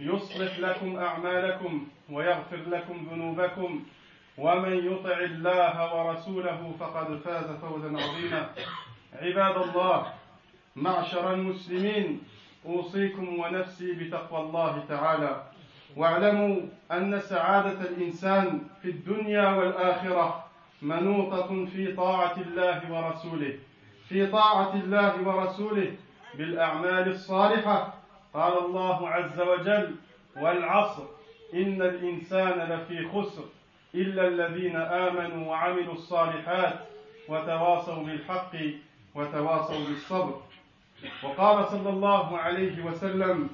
يصلح لكم أعمالكم ويغفر لكم ذنوبكم ومن يطع الله ورسوله فقد فاز فوزا عظيما. عباد الله معشر المسلمين أوصيكم ونفسي بتقوى الله تعالى. واعلموا أن سعادة الإنسان في الدنيا والآخرة منوطة في طاعة الله ورسوله في طاعة الله ورسوله بالأعمال الصالحة. قال الله عز وجل والعصر إن الإنسان لفي خسر إلا الذين آمنوا وعملوا الصالحات وتواصوا بالحق وتواصوا بالصبر. وقال صلى الله عليه وسلم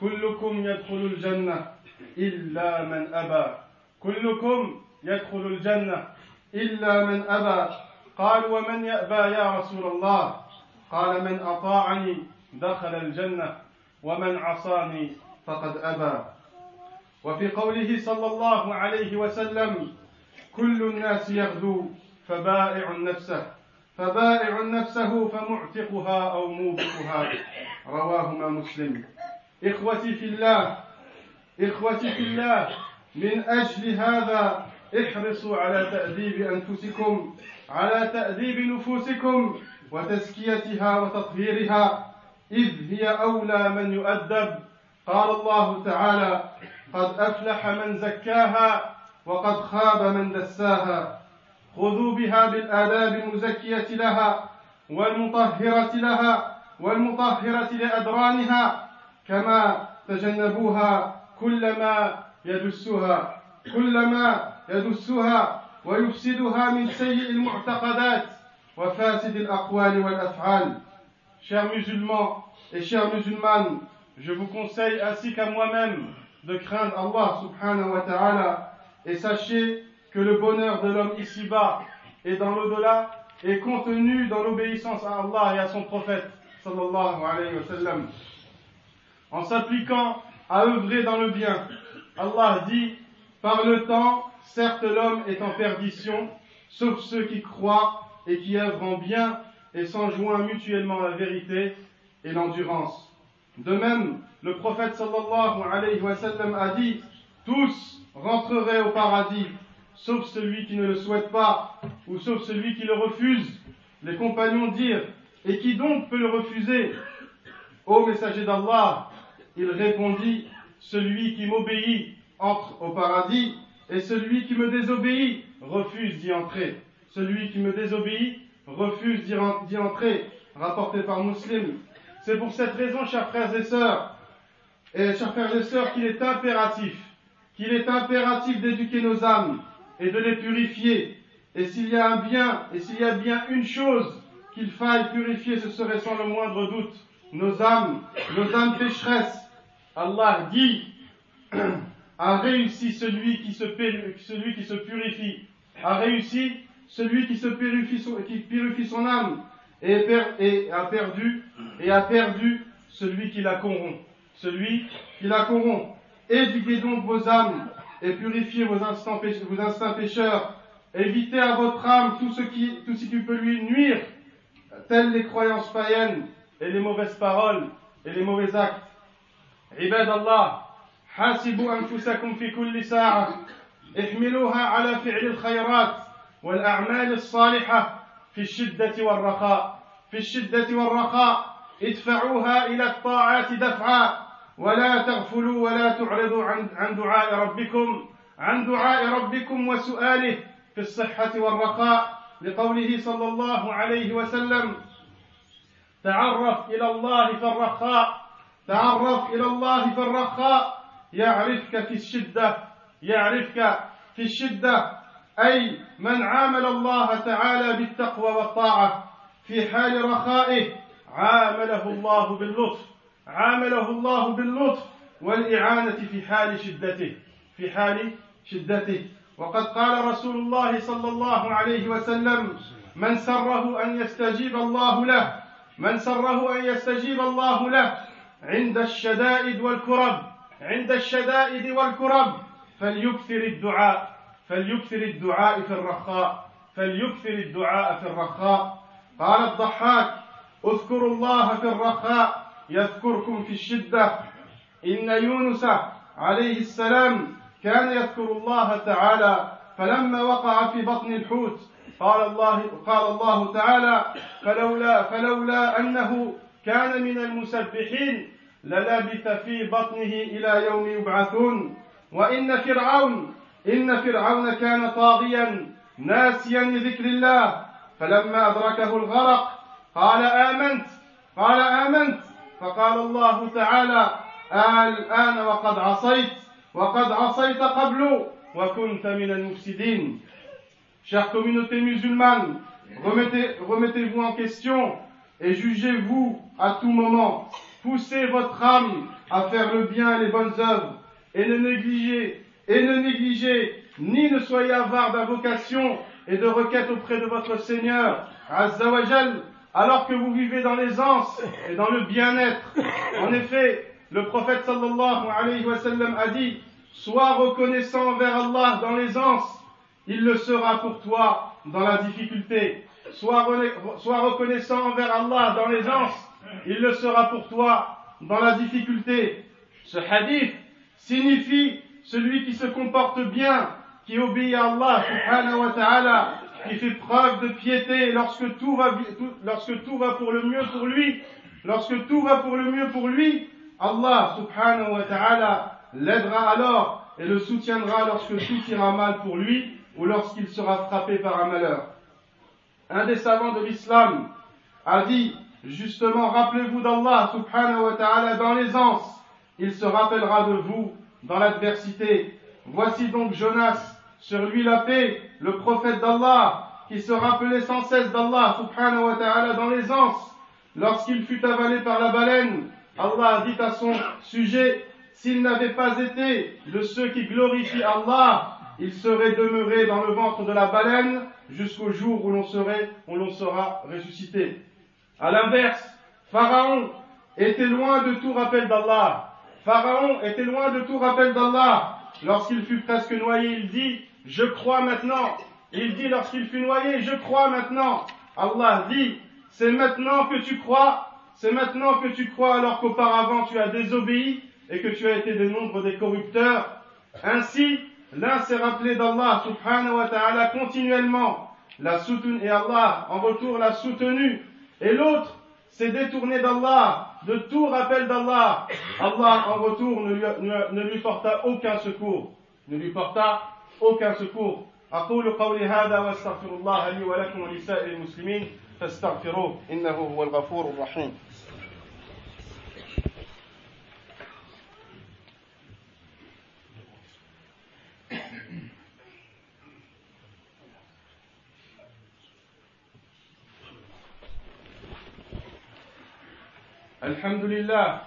كلكم يدخل الجنة إلا من أبى. كلكم يدخل الجنة إلا من أبى. قال ومن يأبى يا رسول الله؟ قال من أطاعني دخل الجنة. ومن عصاني فقد أبى. وفي قوله صلى الله عليه وسلم كل الناس يغدو فبائع نفسه فبائع نفسه فمعتقها أو موبقها. رواهما مسلم. إخوتي في الله إخوتي في الله من أجل هذا احرصوا على تأديب أنفسكم على تأديب نفوسكم وتزكيتها وتطهيرها. إذ هي أولى من يؤدب. قال الله تعالى قد أفلح من زكاها وقد خاب من دساها. خذوا بها بالآداب المزكية لها والمطهرة لها والمطهرة لأدرانها كما تجنبوها كلما يدسها كلما يدسها ويفسدها من سيء المعتقدات وفاسد الأقوال والأفعال. Chers musulmans et chères musulmanes, je vous conseille ainsi qu'à moi-même de craindre Allah subhanahu wa ta'ala et sachez que le bonheur de l'homme ici-bas et dans l'au-delà est contenu dans l'obéissance à Allah et à son prophète sallallahu alayhi wa sallam. En s'appliquant à œuvrer dans le bien, Allah dit Par le temps, certes l'homme est en perdition, sauf ceux qui croient et qui œuvrent en bien et s'enjoignent mutuellement la vérité et l'endurance. De même, le prophète sallallahu alayhi wa sallam a dit Tous rentreraient au paradis, sauf celui qui ne le souhaite pas, ou sauf celui qui le refuse. Les compagnons dirent Et qui donc peut le refuser? Ô messager d'Allah, il répondit Celui qui m'obéit entre au paradis, et celui qui me désobéit refuse d'y entrer. Celui qui me désobéit refuse d'y en- d'y entrer. Rapporté par Muslim. C'est pour cette raison, chers frères et sœurs, et chers frères et sœurs, qu'il est impératif, qu'il est impératif d'éduquer nos âmes et de les purifier. Et s'il y a un bien, et s'il y a bien une chose qu'il faille purifier, ce serait sans le moindre doute nos âmes, nos âmes pécheresses. Allah dit, a réussi celui qui se purifie, a réussi celui qui se purifie son, qui purifie son âme, et, per- et a perdu, et a perdu celui qui la corrompt, celui qui la corrompt. Éduquez donc vos âmes et purifiez vos instincts, péch- vos instincts pécheurs. Évitez à votre âme tout ce qui, tout ce qui peut lui nuire, telles les croyances païennes et les mauvaises paroles et les mauvais actes. عباد الله حاسبوا أنفسكم في كل ساعة احملوها على فعل الخيرات والأعمال الصالحة في الشدة والرخاء. في الشدة والرخاء. ادفعوها إلى الطاعات دفعا. ولا تغفلوا ولا تعرضوا عن عن دعاء ربكم. عن دعاء ربكم وسؤاله في الصحة والرخاء. لقوله صلى الله عليه وسلم تعرف إلى الله في الرخاء. تعرف إلى الله في الرخاء. يعرفك في الشدة. يعرفك في الشدة. أي من عامل الله تعالى بالتقوى والطاعة في حال رخائه عامله الله باللطف عامله الله باللطف والإعانة في حال شدته في حال شدته. وقد قال رسول الله صلى الله عليه وسلم من سره أن يستجيب الله له من سره أن يستجيب الله له عند الشدائد والكرب عند الشدائد والكرب فليكثر الدعاء. فليكثر الدعاء في الرخاء فليكثر الدعاء في الرخاء. قال الضحاك اذكروا الله في الرخاء يذكركم في الشدة. إن يونس عليه السلام كان يذكر الله تعالى فلما وقع في بطن الحوت قال الله قال الله تعالى فلولا فلولا أنه كان من المسبحين للبث في بطنه إلى يوم يبعثون. وإن فرعون إن فرعون كان طاغيا ناسيا لذكر الله فلما أدركه الغرق قال آمنت قال آمنت فقال الله تعالى الآن وقد عصيت وقد عصيت قبل وكنت من المفسدين Chère communauté musulmane, remettez, remettez-vous en question et jugez-vous à tout moment. Poussez votre âme à faire le bien et les bonnes œuvres et ne négligez, et ne négligez, ni ne soyez avare d'invocation et de requêtes auprès de votre Seigneur, Azzawajal, alors que vous vivez dans l'aisance et dans le bien-être. En effet, le prophète sallallahu alayhi wa sallam a dit, sois reconnaissant envers Allah dans l'aisance il le sera pour toi dans la difficulté. Sois, sois reconnaissant envers Allah dans l'aisance, il le sera pour toi dans la difficulté. Ce hadith signifie celui qui se comporte bien, qui obéit à Allah subhanahu wa ta'ala, qui fait preuve de piété lorsque tout va, tout- lorsque tout va pour le mieux pour lui, lorsque tout va pour le mieux pour lui, Allah subhanahu wa ta'ala l'aidera alors et le soutiendra lorsque tout ira mal pour lui ou lorsqu'il sera frappé par un malheur. Un des savants de l'islam a dit justement rappelez-vous d'Allah subhanahu wa ta'ala dans l'aisance, il se rappellera de vous dans l'adversité. Voici donc Jonas, sur lui la paix, le prophète d'Allah, qui se rappelait sans cesse d'Allah subhanahu wa ta'ala dans l'aisance. Lorsqu'il fut avalé par la baleine, Allah dit à son sujet, s'il n'avait pas été de ceux qui glorifient Allah, il serait demeuré dans le ventre de la baleine jusqu'au jour où l'on serait, où l'on sera ressuscité. À l'inverse, Pharaon était loin de tout rappel d'Allah. Pharaon était loin de tout rappel d'Allah. Lorsqu'il fut presque noyé, il dit, je crois maintenant. Il dit lorsqu'il fut noyé, je crois maintenant. Allah dit, c'est maintenant que tu crois, c'est maintenant que tu crois alors qu'auparavant tu as désobéi et que tu as été des nombres des corrupteurs. Ainsi, l'un s'est rappelé d'Allah subhanahu wa ta'ala continuellement, l'a soutenu, et Allah en retour l'a soutenu, et l'autre s'est détourné d'Allah, de tout rappel d'Allah. Allah en retour ne lui, ne- ne lui porta aucun secours, ne lui porta aucun secours. أقول قولي هذا واستغفر الله لي ولكم ولسائر المسلمين فاستغفروه إنه هو الغفور الرحيم الحمد لله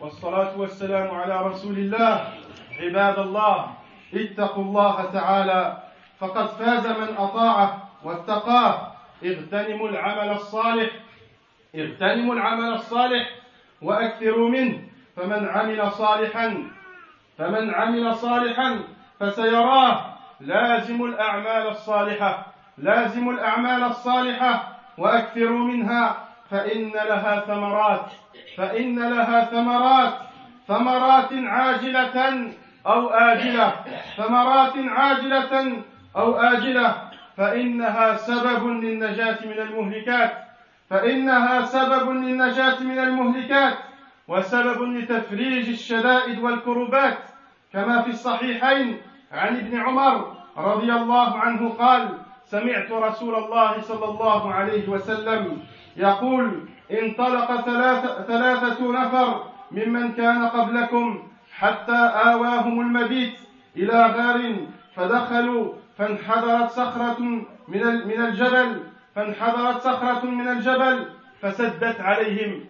والصلاة والسلام على رسول الله عباد الله اتقوا الله تعالى فقد فاز من أطاعه واتقاه. اغتنموا العمل الصالح اغتنموا العمل الصالح وأكثروا منه. فمن عمل صالحا فمن عمل صالحا فسيراه. لازم الأعمال الصالحة لازم الأعمال الصالحة وأكثروا منها. فإن لها ثمرات فإن لها ثمرات ثمرات عاجلة أو آجلة ثمرات عاجلة أو آجلة فإنها سبب للنجاة من المهلكات فإنها سبب للنجاة من المهلكات وسبب لتفريج الشدائد والكربات كما في الصحيحين عن ابن عمر رضي الله عنه قال سمعت رسول الله صلى الله عليه وسلم يقول انطلق ثلاثة, ثلاثة نفر ممن كان قبلكم حتى آواهم المبيت إلى غار فدخلوا فانحدرت صخرة من من الجبل فانحدرت صخرة من الجبل فسدت عليهم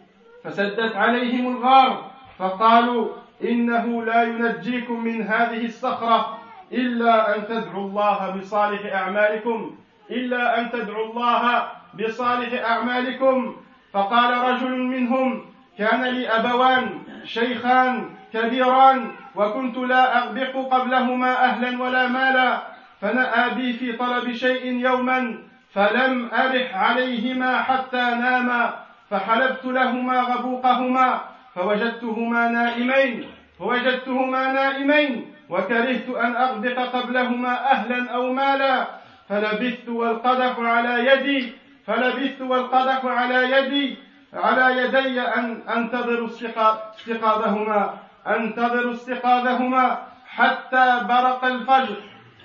فسدت عليهم الغار فقالوا إنه لا ينجيكم من هذه الصخرة. إلا أن تدعوا الله بصالح أعمالكم إلا أن تدعوا الله بصالح أعمالكم. فقال رجل منهم كان لي أبوان شيخان كبيران وكنت لا أغبق قبلهما أهلا ولا مالا فنأى بي في طلب شيء يوما فلم أرح عليهما حتى ناما فحلبت لهما غبوقهما فوجدتهما نائمين فوجدتهما نائمين. وكرهت أن أغبق قبلهما أهلا أو مالا فلبثت والقدح على يدي فلبثت والقدح على يدي على يدي أن أنتظر استيقا- استيقاظهما أنتظر استيقاظهما حتى برق الفجر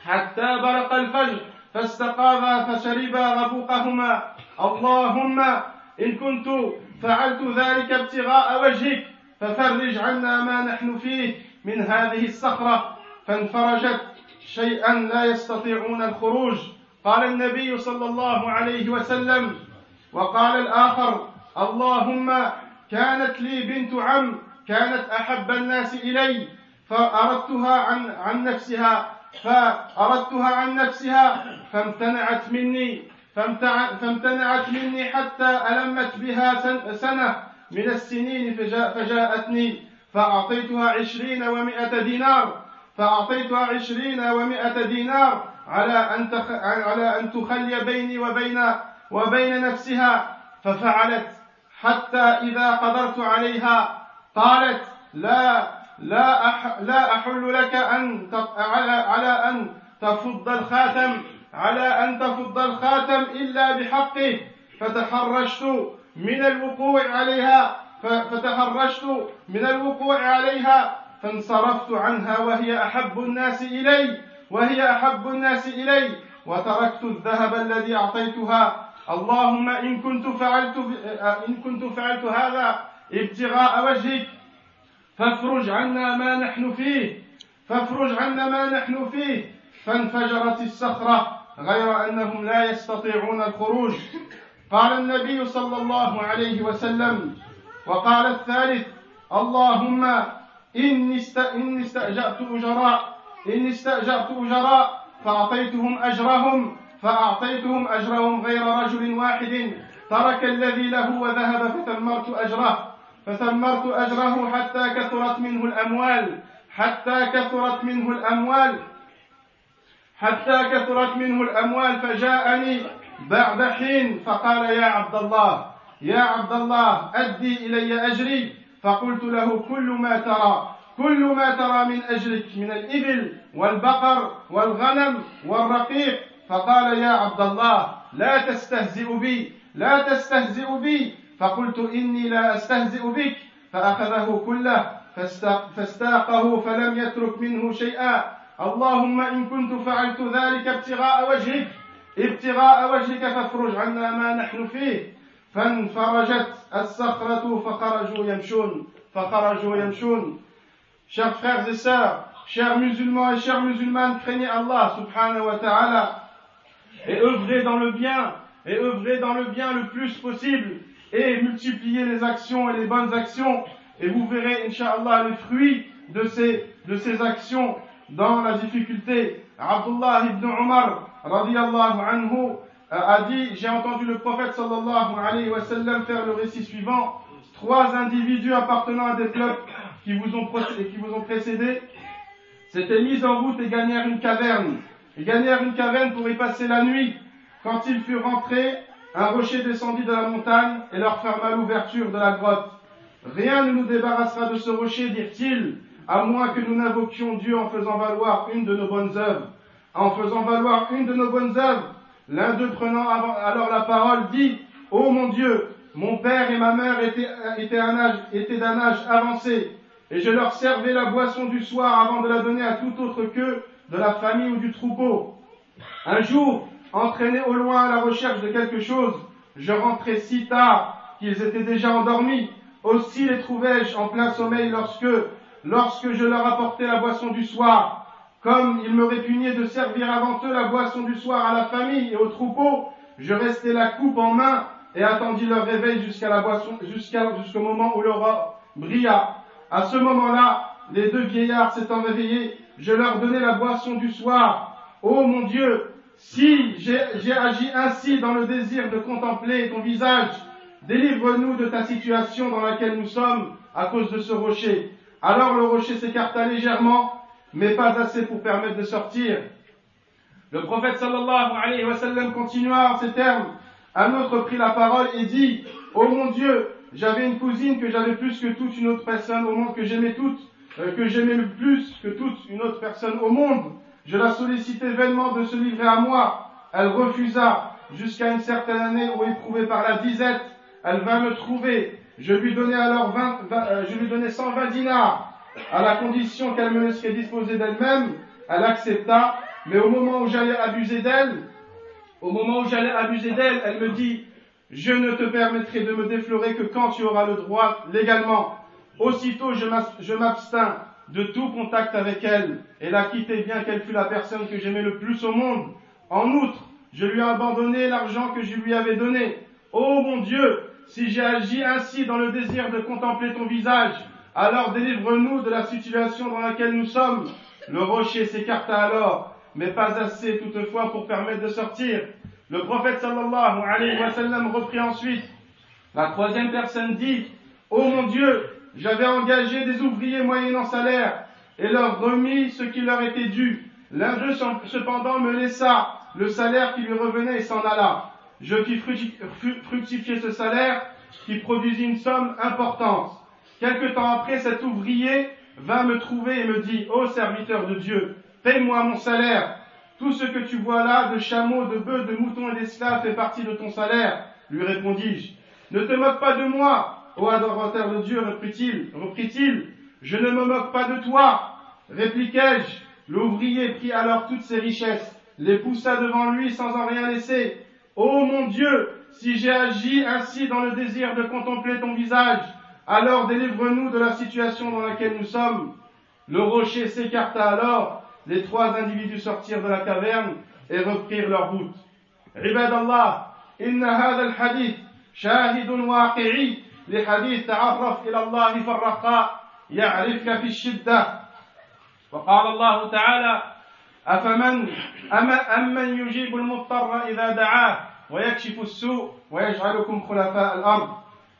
حتى برق الفجر فاستقاما فشربا غبوقهما. اللهم إن كنت فعلت ذلك ابتغاء وجهك ففرج عنا ما نحن فيه من هذه الصخرة. فانفرجت شيئا لا يستطيعون الخروج. قال النبي صلى الله عليه وسلم وقال الآخر اللهم كانت لي بنت عم كانت أحب الناس إلي فأردتها عن عن نفسها فأردتها عن نفسها فامتنعت مني فامتنعت مني حتى ألمت بها سن- سنة من السنين فجاء فجاءتني فأعطيتها عشرين ومائة دينار. فأعطيتها عشرين ومائة دينار على أن تخ... على أن تخلي بيني وبين وبين نفسها. ففعلت. حتى إذا قدرت عليها قالت لا لا أح لا أحل لك أن ت... على على أن تفض الخاتم على أن تفض الخاتم إلا بحقه. فتحرشت من الوقوع عليها فتحرشت من الوقوع عليها. فانصرفت عنها وهي أحب الناس إلي وهي أحب الناس إلي وتركت الذهب الذي أعطيتها. اللهم إن كنت فعلت إن كنت فعلت هذا ابتغاء وجهك فافرج عنا ما نحن فيه فافرج عنا ما نحن فيه. فانفجرت الصخرة غير أنهم لا يستطيعون الخروج. قال النبي صلى الله عليه وسلم وقال الثالث اللهم إني است- إني استأجرت أجراء إني استأجرت أجراء فأعطيتهم أجرهم. فأعطيتهم أجرهم غير رجل واحد. ترك الذي له وذهب فثمرت أجره. فثمرت أجره حتى كثرت منه الأموال. حتى كثرت منه الأموال. حتى كثرت منه الأموال فجاءني بعد حين فقال يا عبد الله يا عبد الله أدي إلي أجري. فقلت له كل ما ترى كل ما ترى من أجرك من الإبل والبقر والغنم والرقيق. فقال يا عبد الله لا تستهزئ بي لا تستهزئ بي. فقلت إني لا أستهزئ بك. فأخذه كله فاستاقه فلم يترك منه شيئا. اللهم إن كنت فعلت ذلك ابتغاء وجهك ابتغاء وجهك فافرج عنا ما نحن فيه. فانفرجت. As-sakhratu fakharaju yamshun. Fakharaju yamshun. Chers frères et sœurs, chers musulmans et chères musulmanes, craignez Allah subhanahu wa ta'ala et œuvrez dans le bien, et œuvrez dans le bien le plus possible et multipliez les actions et les bonnes actions et vous verrez, inshallah, le fruit de ces, de ces actions dans la difficulté. Abdullah ibn Omar, radiallahu anhu, a dit, j'ai entendu le prophète sallallahu alayhi wa sallam faire le récit suivant, trois individus appartenant à des peuples qui vous ont, qui vous ont précédé s'étaient mis en route et gagnèrent une caverne. Et gagnèrent une caverne pour y passer la nuit. Quand ils furent rentrés, un rocher descendit de la montagne et leur ferma l'ouverture de la grotte. Rien ne nous débarrassera de ce rocher, dirent-ils, à moins que nous n'invoquions Dieu en faisant valoir une de nos bonnes œuvres. En faisant valoir une de nos bonnes œuvres, l'un d'eux prenant alors la parole dit, Ô mon Dieu, mon père et ma mère étaient, étaient d'un âge avancé, et je leur servais la boisson du soir avant de la donner à tout autre que de la famille ou du troupeau. Un jour, entraîné au loin à la recherche de quelque chose, je rentrais si tard qu'ils étaient déjà endormis. Aussi les trouvai-je en plein sommeil lorsque, lorsque je leur apportais la boisson du soir. Comme il me répugnait de servir avant eux la boisson du soir à la famille et au troupeau, je restai la coupe en main et attendis leur réveil jusqu'à la boisson, jusqu'à, jusqu'au moment où l'aurore brilla. À ce moment-là, les deux vieillards s'étant réveillés, je leur donnai la boisson du soir. Ô mon Dieu, si j'ai agi ainsi dans le désir de contempler ton visage, délivre-nous de ta situation dans laquelle nous sommes à cause de ce rocher. Alors le rocher s'écarta légèrement, mais pas assez pour permettre de sortir. Le prophète sallallahu alayhi wa sallam continua en ces termes. Un autre prit la parole et dit, Ô mon Dieu, j'avais une cousine que j'avais plus que toute une autre personne au monde, que j'aimais toute, euh, que j'aimais plus que toute une autre personne au monde. Je la sollicitais vainement de se livrer à moi. Elle refusa jusqu'à une certaine année où éprouvée par la disette, elle vint me trouver. Je lui donnai alors 20, euh, je lui donnais 120 dinars à la condition qu'elle me laisserait disposer d'elle-même. Elle accepta, mais au moment où j'allais abuser d'elle, au moment où j'allais abuser d'elle, elle me dit, je ne te permettrai de me déflorer que quand tu auras le droit légalement. Aussitôt je m'abstins de tout contact avec elle et la quittai bien qu'elle fût la personne que j'aimais le plus au monde. En outre, je lui ai abandonné l'argent que je lui avais donné. Ô mon Dieu, si j'ai agi ainsi dans le désir de contempler ton visage, alors délivre-nous de la situation dans laquelle nous sommes. Le rocher s'écarta alors, mais pas assez toutefois pour permettre de sortir. Le prophète sallallahu alayhi wa sallam reprit ensuite. La troisième personne dit, Ô mon Dieu, j'avais engagé des ouvriers moyennant salaire et leur remis ce qui leur était dû. L'un d'eux cependant me laissa le salaire qui lui revenait et s'en alla. Je fis fructifier ce salaire qui produisit une somme importante. Quelque temps après, cet ouvrier vint me trouver et me dit, Ô serviteur de Dieu, paie-moi mon salaire. Tout ce que tu vois là, de chameaux, de bœufs, de moutons et d'esclaves, fait partie de ton salaire. Lui répondis-je. Ne te moque pas de moi, Ô adorateur de Dieu, reprit-il, reprit-il, je ne me moque pas de toi. Répliquai-je. L'ouvrier prit alors toutes ses richesses, les poussa devant lui sans en rien laisser. Ô mon Dieu, si j'ai agi ainsi dans le désir de contempler ton visage, alors délivre-nous de la situation dans laquelle nous sommes. Le rocher s'écarta alors, les trois individus sortirent de la caverne et reprirent leur route. Allah, inna hadith shahidun waqi'i لحديث تعرف إلى الله في الرخاء يعرفك في الشدة وقال الله تعالى أفمن أمن يجيب المضطر إذا دعاه ويكشف السوء ويجعلكم خلفاء الأرض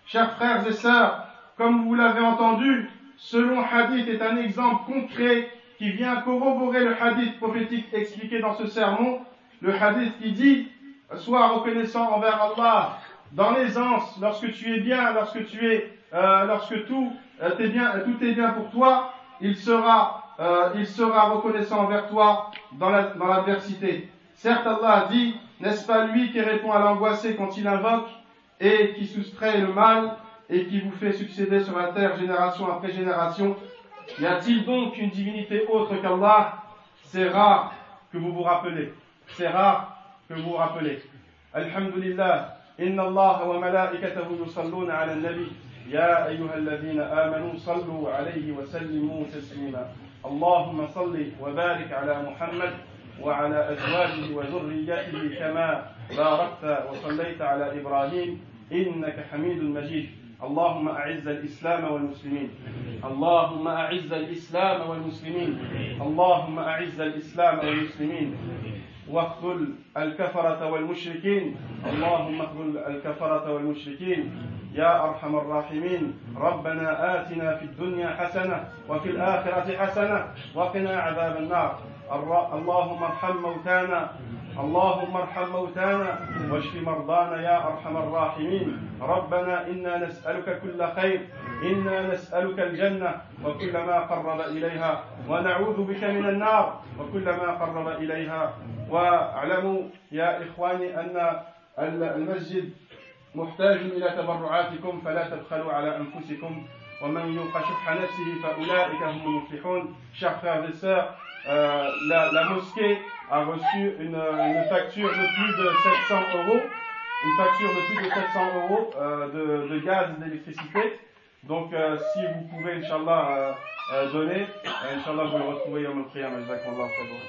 Chers frères et sœurs, comme vous l'avez entendu, ce long hadith est un exemple concret qui vient corroborer le hadith prophétique expliqué dans ce sermon, le hadith qui dit Sois reconnaissant envers Allah dans l'aisance, lorsque tu es bien, lorsque tu es, euh, lorsque tout, euh, est bien, tout est bien pour toi, il sera, euh, il sera reconnaissant envers toi dans la- dans l'adversité. Certes, Allah dit, n'est-ce pas lui qui répond à l'angoissé quand il invoque et qui soustrait le mal? et qui vous fait succéder sur la terre génération après génération Y a-t-il donc une divinité autre qu'Allah C'est rare que vous vous rappelez. C'est rare que vous vous rappelez. Alhamdulillah. إن الله وملائكته يصلون على النبي يا أيها الذين آمنوا صلوا عليه وسلموا تسليما اللهم صل وبارك على محمد وعلى أزواجه وذريته كما باركت وصليت على إبراهيم إنك حميد مجيد اللهم أعز الإسلام والمسلمين. اللهم أعز الإسلام والمسلمين. اللهم أعز الإسلام والمسلمين. واخذل الكفرة والمشركين. اللهم اخذل الكفرة والمشركين. يا أرحم الراحمين. ربنا آتنا في الدنيا حسنة وفي الآخرة حسنة. وقنا عذاب النار. اللهم ارحم موتانا. اللهم ارحم موتانا واشف مرضانا يا أرحم الراحمين. ربنا إنا نسألك كل خير. إنا نسألك الجنة وكل ما قرب إليها. ونعوذ بك من النار وكل ما قرب إليها. واعلموا يا إخواني أن المسجد محتاج إلى تبرعاتكم فلا تبخلوا على أنفسكم. ومن يوق شح نفسه فأولئك هم المفلحون. chers frères euh, la, la mosquée a reçu une, une facture de plus de 700 euros, une facture de plus de 700 euros euh, de, de gaz et d'électricité. Donc, euh, si vous pouvez, Inch'Allah, euh, euh, donner, Inch'Allah, vous le retrouvez. Jazakumullah khairan.